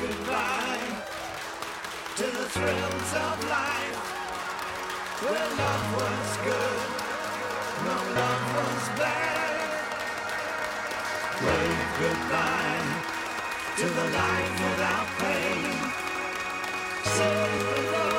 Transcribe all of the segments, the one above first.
goodbye to the thrills of life where love was good, no love was bad. Wave goodbye to the life without pain, Say goodbye.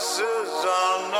Glasses on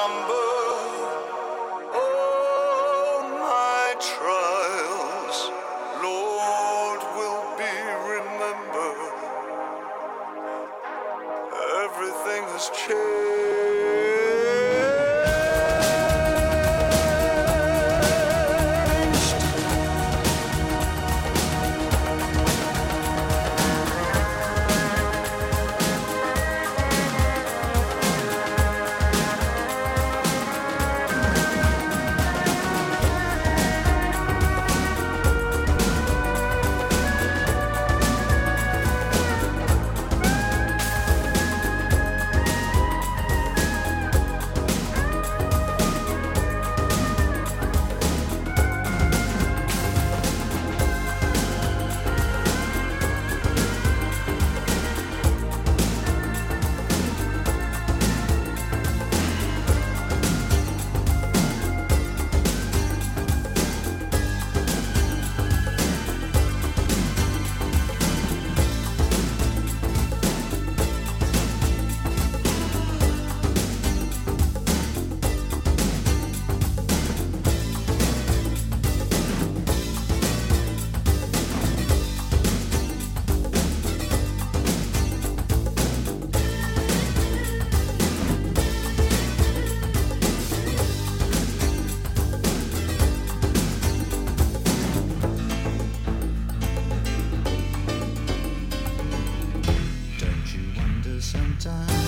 wonder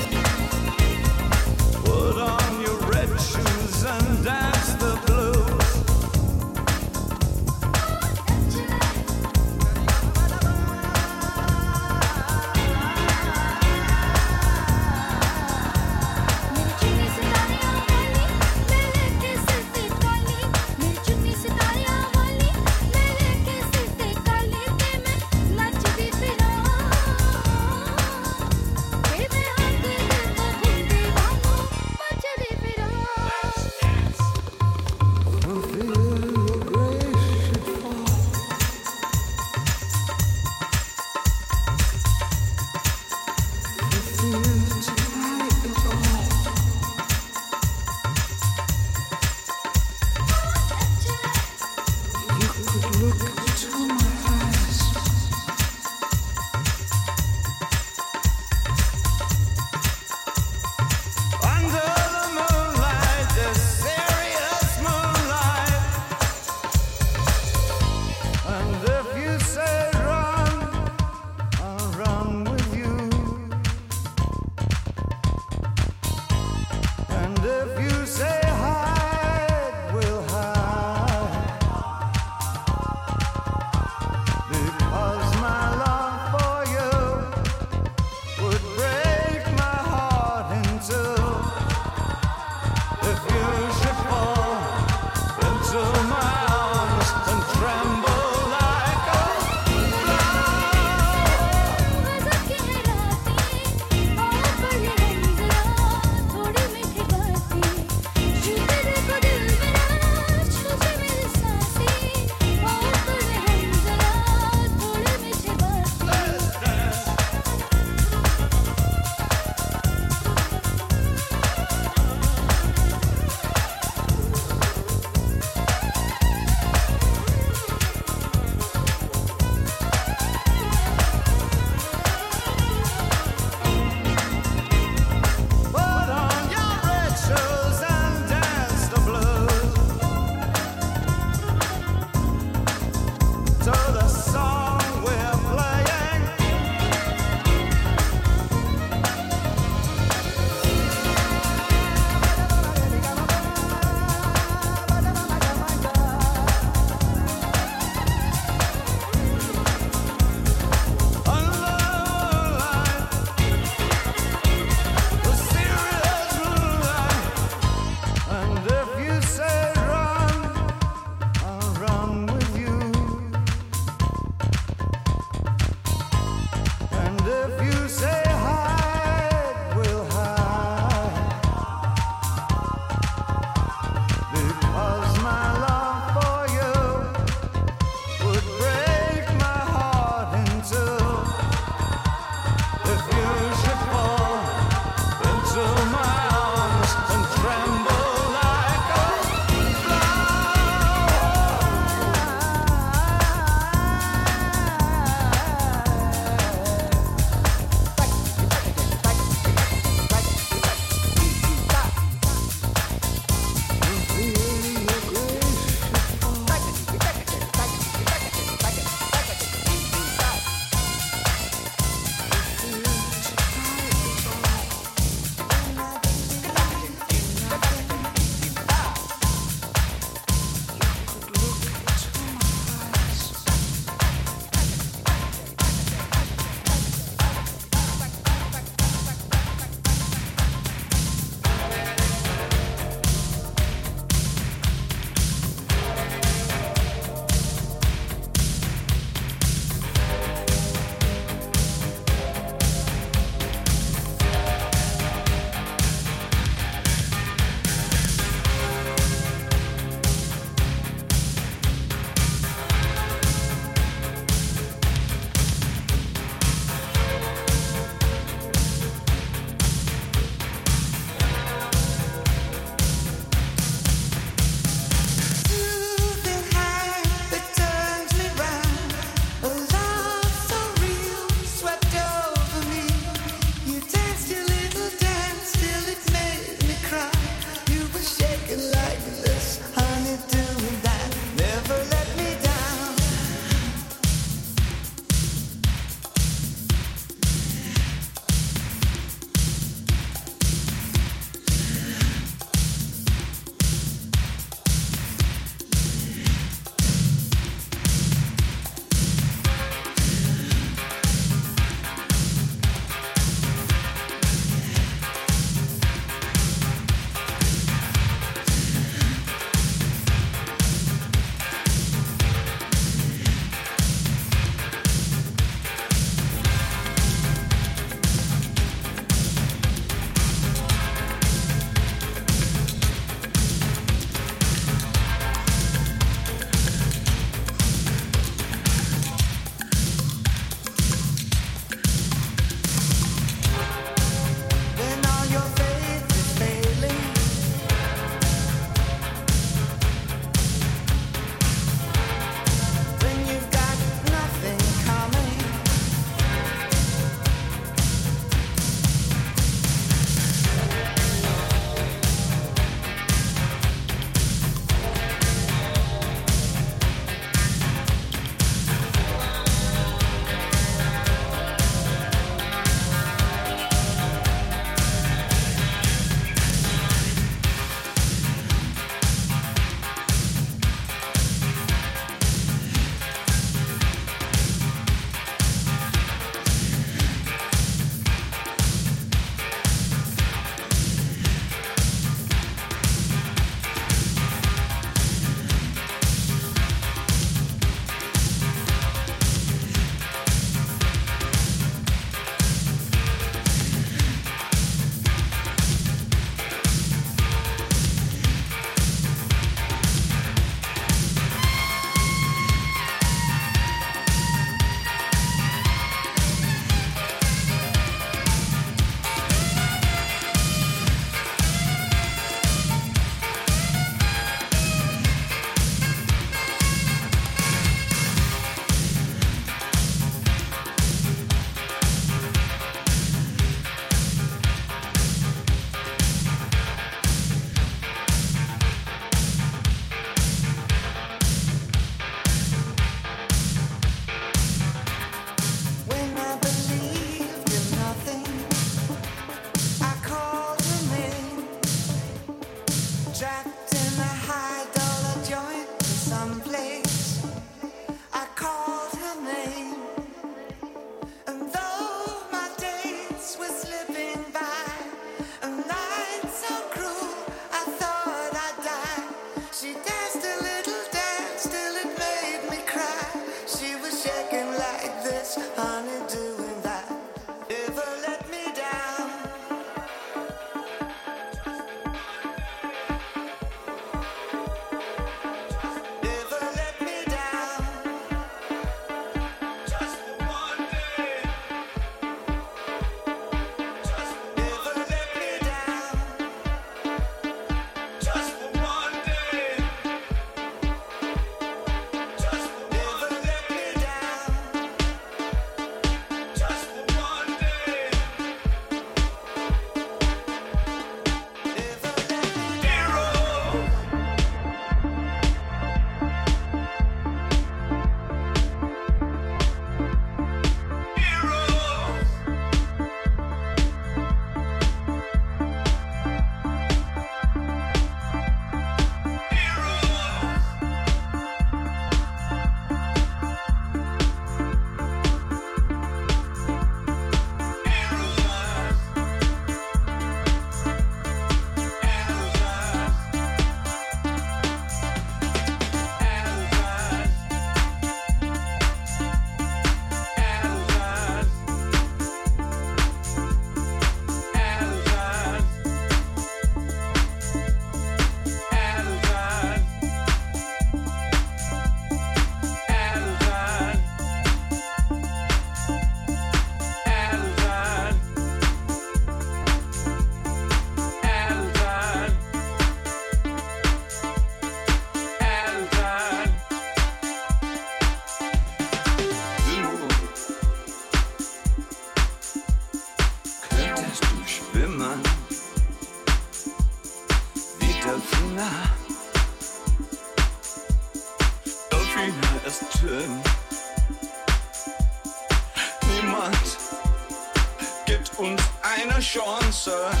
Chance.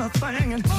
My thing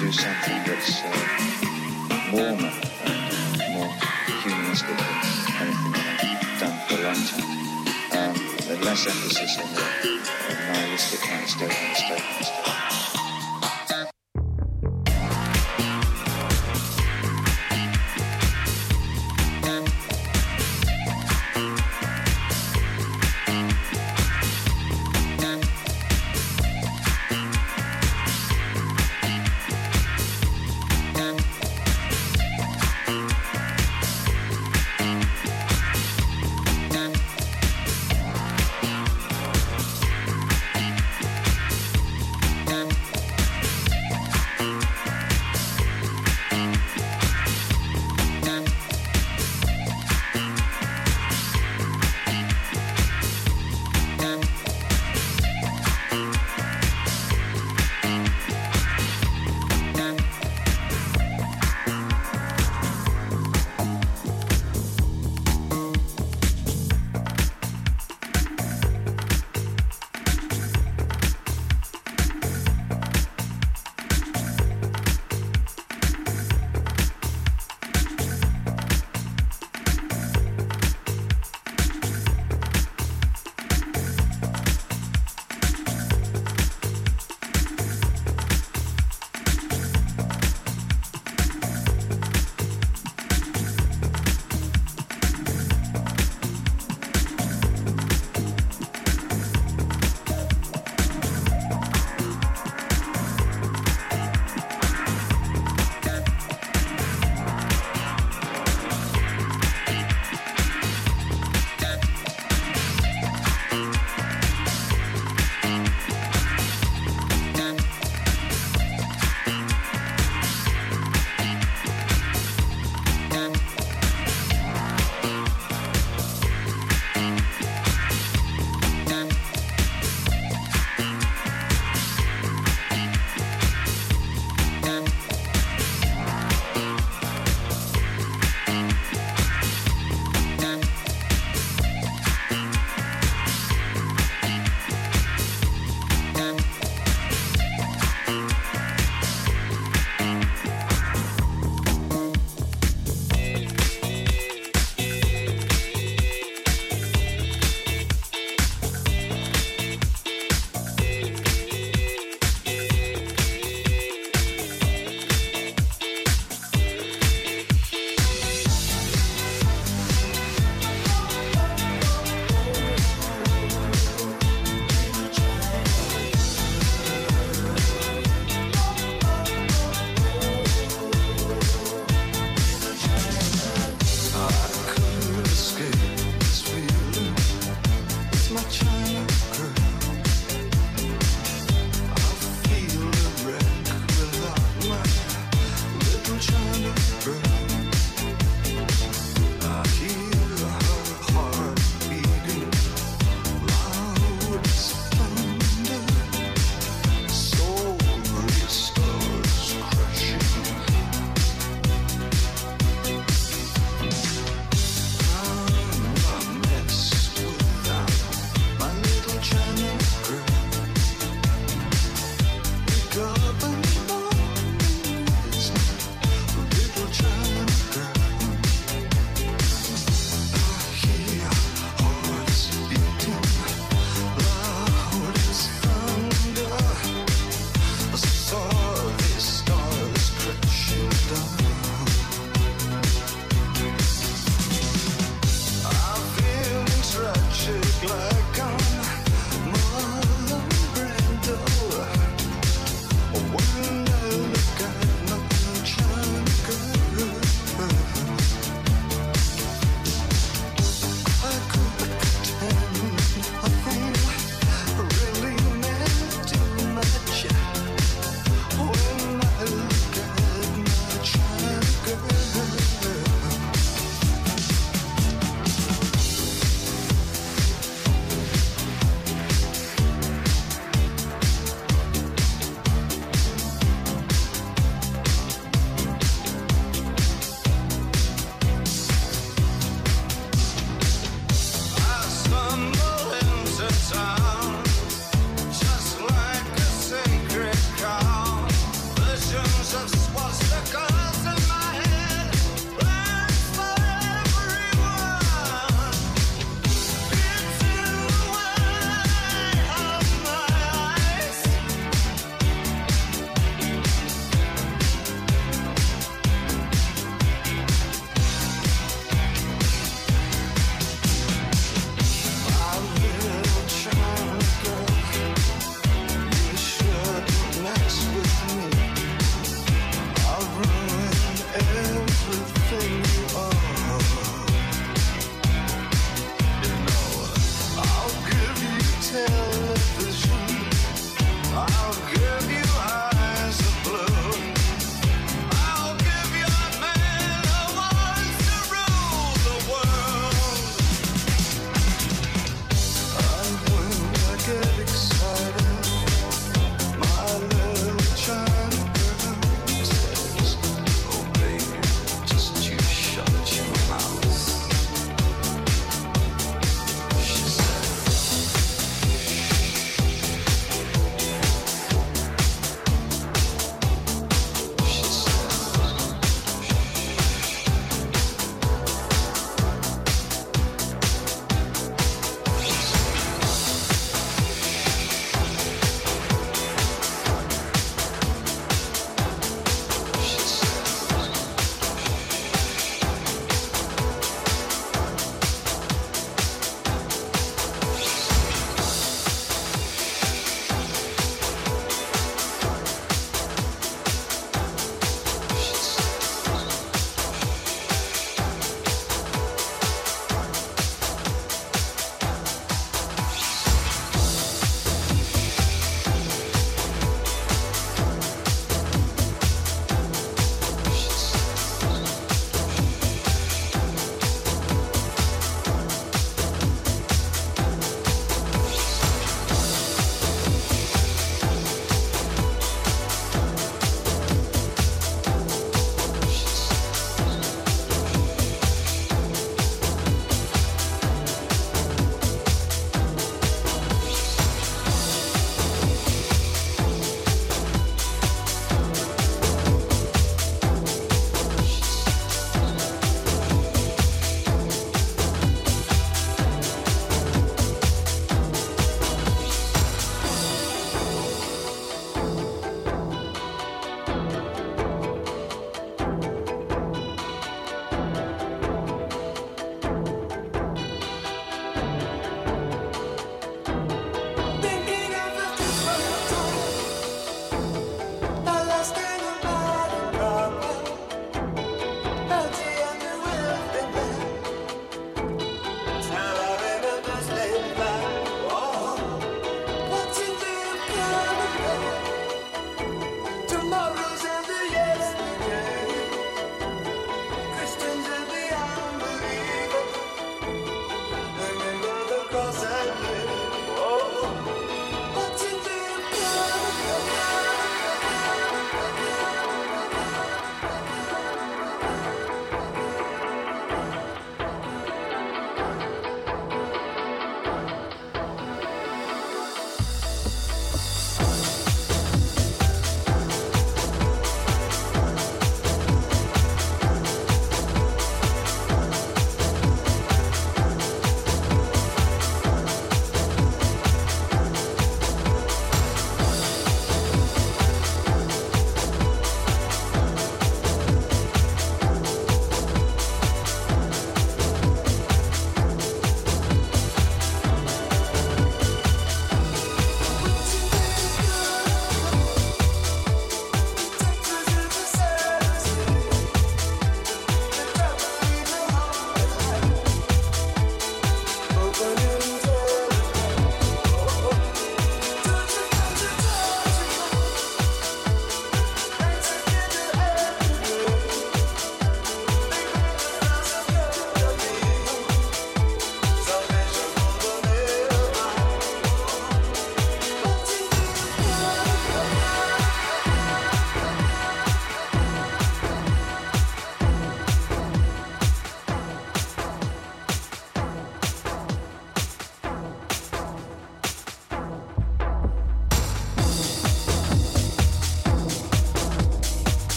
To something that's uh,